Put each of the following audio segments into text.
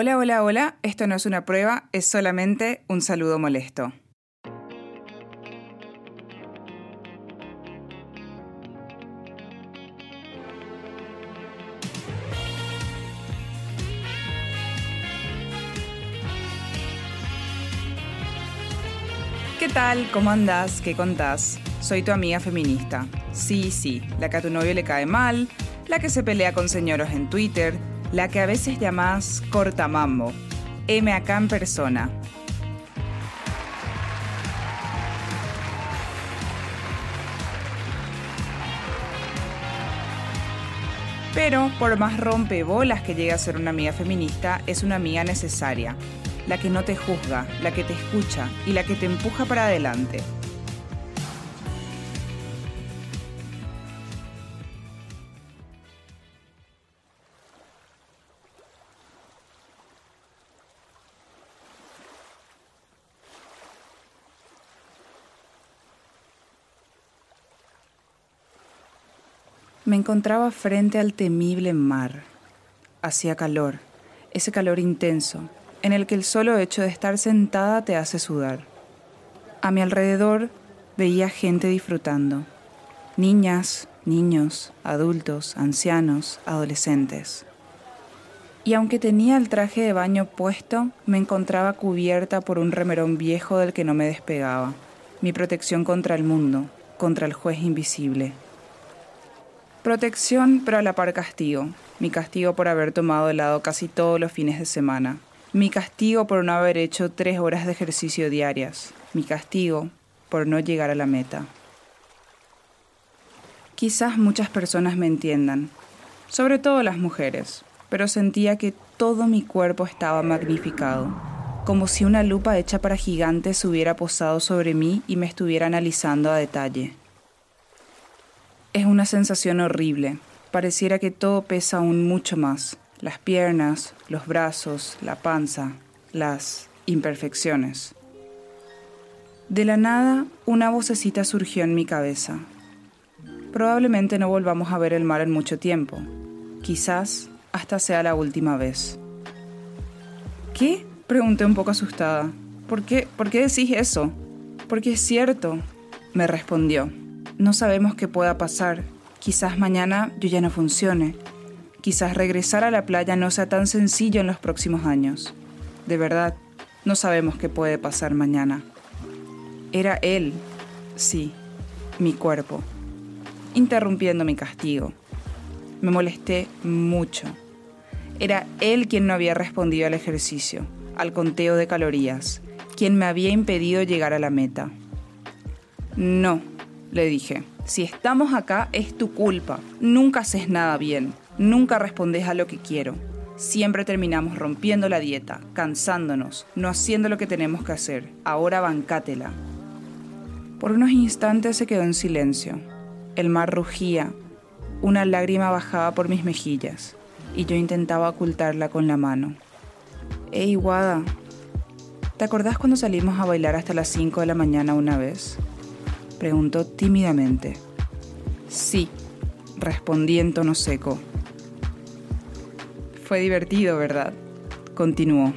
Hola, hola, hola, esto no es una prueba, es solamente un saludo molesto. ¿Qué tal? ¿Cómo andás? ¿Qué contás? Soy tu amiga feminista. Sí, sí, la que a tu novio le cae mal, la que se pelea con señoros en Twitter, la que a veces llamás cortamambo. M acá en persona. Pero por más rompebolas que llegue a ser una amiga feminista, es una amiga necesaria, la que no te juzga, la que te escucha y la que te empuja para adelante. Me encontraba frente al temible mar. Hacía calor, ese calor intenso, en el que el solo hecho de estar sentada te hace sudar. A mi alrededor veía gente disfrutando. Niñas, niños, adultos, ancianos, adolescentes. Y aunque tenía el traje de baño puesto, me encontraba cubierta por un remerón viejo del que no me despegaba. Mi protección contra el mundo, contra el juez invisible. Protección, pero a la par castigo. Mi castigo por haber tomado helado casi todos los fines de semana. Mi castigo por no haber hecho tres horas de ejercicio diarias. Mi castigo por no llegar a la meta. Quizás muchas personas me entiendan, sobre todo las mujeres, pero sentía que todo mi cuerpo estaba magnificado, como si una lupa hecha para gigantes hubiera posado sobre mí y me estuviera analizando a detalle. Es una sensación horrible. Pareciera que todo pesa aún mucho más. Las piernas, los brazos, la panza, las imperfecciones. De la nada, una vocecita surgió en mi cabeza. Probablemente no volvamos a ver el mar en mucho tiempo. Quizás hasta sea la última vez. ¿Qué? Pregunté un poco asustada. ¿Por qué? ¿Por qué decís eso? Porque es cierto, me respondió. No sabemos qué pueda pasar. Quizás mañana yo ya no funcione. Quizás regresar a la playa no sea tan sencillo en los próximos años. De verdad, no sabemos qué puede pasar mañana. Era él, sí, mi cuerpo, interrumpiendo mi castigo. Me molesté mucho. Era él quien no había respondido al ejercicio, al conteo de calorías, quien me había impedido llegar a la meta. No, le dije. Si estamos acá es tu culpa. Nunca haces nada bien. Nunca respondes a lo que quiero. Siempre terminamos rompiendo la dieta, cansándonos, no haciendo lo que tenemos que hacer. Ahora bancátela. Por unos instantes se quedó en silencio. El mar rugía. Una lágrima bajaba por mis mejillas y yo intentaba ocultarla con la mano. Ey, Guada, ¿te acordás cuando salimos a bailar hasta las 5 de la mañana una vez? Preguntó tímidamente. Sí, respondí en tono seco. Fue divertido, ¿verdad? Continuó.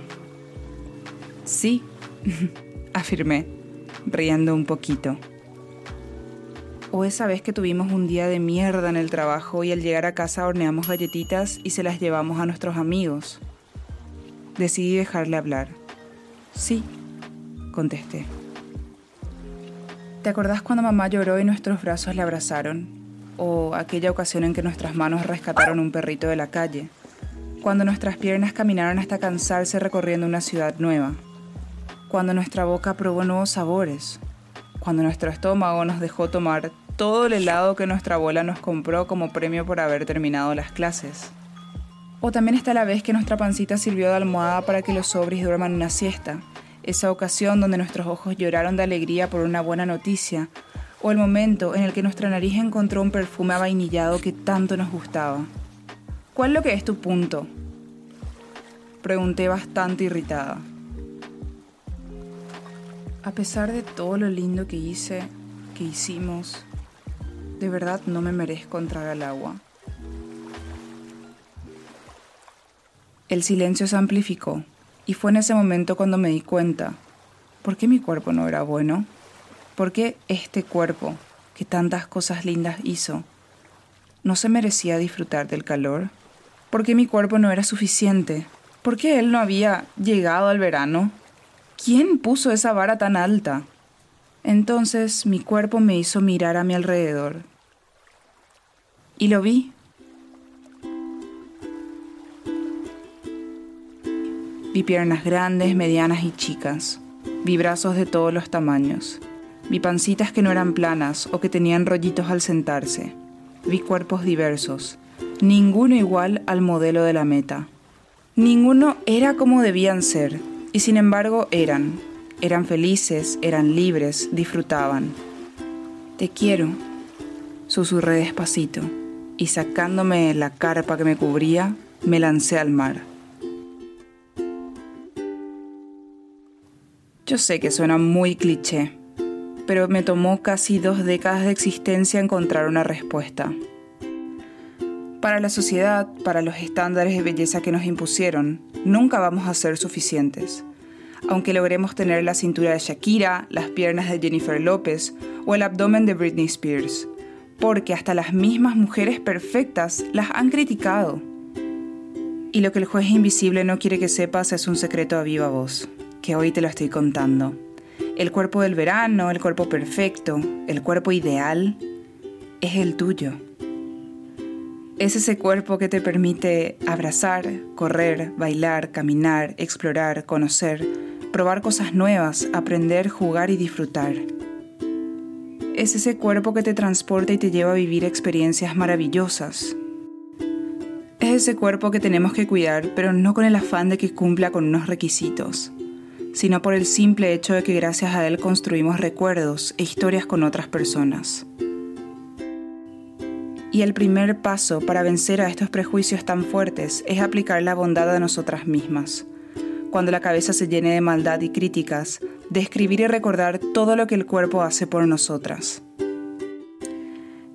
Sí, afirmé, riendo un poquito. O esa vez que tuvimos un día de mierda en el trabajo y al llegar a casa horneamos galletitas y se las llevamos a nuestros amigos. Decidí dejarle hablar. Sí, contesté. ¿Te acordás cuando mamá lloró y nuestros brazos le abrazaron? ¿O aquella ocasión en que nuestras manos rescataron un perrito de la calle? Cuando nuestras piernas caminaron hasta cansarse recorriendo una ciudad nueva? Cuando nuestra boca probó nuevos sabores? Cuando nuestro estómago nos dejó tomar todo el helado que nuestra abuela nos compró como premio por haber terminado las clases? O también está la vez que nuestra pancita sirvió de almohada para que los sobris duerman una siesta esa ocasión donde nuestros ojos lloraron de alegría por una buena noticia, o el momento en el que nuestra nariz encontró un perfume avainillado que tanto nos gustaba. ¿Cuál lo que es tu punto? Pregunté bastante irritada. A pesar de todo lo lindo que hice, que hicimos, de verdad no me merezco entrar al agua. El silencio se amplificó y fue en ese momento cuando me di cuenta, ¿por qué mi cuerpo no era bueno? ¿Por qué este cuerpo, que tantas cosas lindas hizo, no se merecía disfrutar del calor? ¿Por qué mi cuerpo no era suficiente? ¿Por qué él no había llegado al verano? ¿Quién puso esa vara tan alta? Entonces mi cuerpo me hizo mirar a mi alrededor. Y lo vi. Vi piernas grandes, medianas y chicas. Vi brazos de todos los tamaños. Vi pancitas que no eran planas o que tenían rollitos al sentarse. Vi cuerpos diversos, ninguno igual al modelo de la meta. Ninguno era como debían ser, y sin embargo eran. Eran felices, eran libres, disfrutaban. Te quiero, susurré despacito, y sacándome la carpa que me cubría, me lancé al mar. Yo sé que suena muy cliché, pero me tomó casi dos décadas de existencia encontrar una respuesta. Para la sociedad, para los estándares de belleza que nos impusieron, nunca vamos a ser suficientes. Aunque logremos tener la cintura de Shakira, las piernas de Jennifer López o el abdomen de Britney Spears, porque hasta las mismas mujeres perfectas las han criticado. Y lo que el juez invisible no quiere que sepas es un secreto a viva voz, que hoy te lo estoy contando. El cuerpo del verano, el cuerpo perfecto, el cuerpo ideal, es el tuyo. Es ese cuerpo que te permite abrazar, correr, bailar, caminar, explorar, conocer, probar cosas nuevas, aprender, jugar y disfrutar. Es ese cuerpo que te transporta y te lleva a vivir experiencias maravillosas. Es ese cuerpo que tenemos que cuidar, pero no con el afán de que cumpla con unos requisitos, sino por el simple hecho de que gracias a él construimos recuerdos e historias con otras personas. Y el primer paso para vencer a estos prejuicios tan fuertes es aplicar la bondad a nosotras mismas. Cuando la cabeza se llene de maldad y críticas, describir y recordar todo lo que el cuerpo hace por nosotras.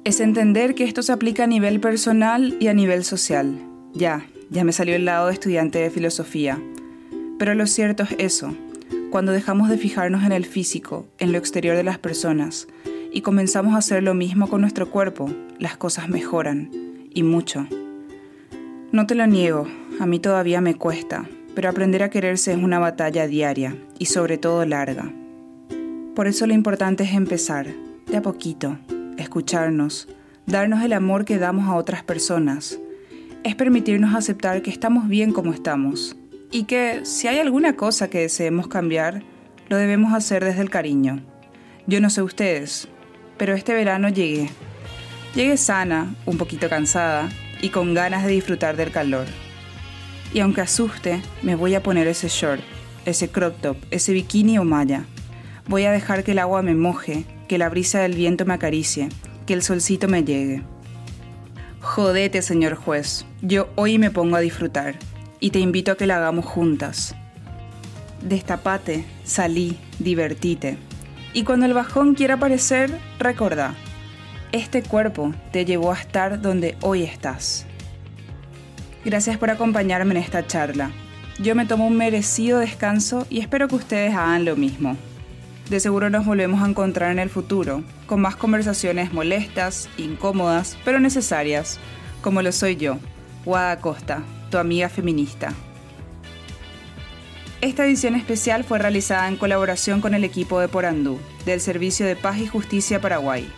Es entender que esto se aplica a nivel personal y a nivel social. Ya, ya me salió el lado de estudiante de filosofía. Pero lo cierto es eso. Cuando dejamos de fijarnos en el físico, en lo exterior de las personas, y comenzamos a hacer lo mismo con nuestro cuerpo, las cosas mejoran, y mucho. No te lo niego, a mí todavía me cuesta, pero aprender a quererse es una batalla diaria y sobre todo larga. Por eso lo importante es empezar, de a poquito, escucharnos, darnos el amor que damos a otras personas. Es permitirnos aceptar que estamos bien como estamos y que si hay alguna cosa que deseemos cambiar, lo debemos hacer desde el cariño. Yo no sé ustedes, pero este verano llegué. Llegué sana, un poquito cansada y con ganas de disfrutar del calor. Y aunque asuste, me voy a poner ese short, ese crop top, ese bikini o malla. Voy a dejar que el agua me moje, que la brisa del viento me acaricie, que el solcito me llegue. Jodete, señor juez, yo hoy me pongo a disfrutar y te invito a que la hagamos juntas. Destapate, salí, divertite. Y cuando el bajón quiera aparecer, recordá, este cuerpo te llevó a estar donde hoy estás. Gracias por acompañarme en esta charla. Yo me tomo un merecido descanso y espero que ustedes hagan lo mismo. De seguro nos volvemos a encontrar en el futuro, con más conversaciones molestas, incómodas, pero necesarias, como lo soy yo, Wada Costa, tu amiga feminista. Esta edición especial fue realizada en colaboración con el equipo de Porandú, del Servicio de Paz y Justicia Paraguay.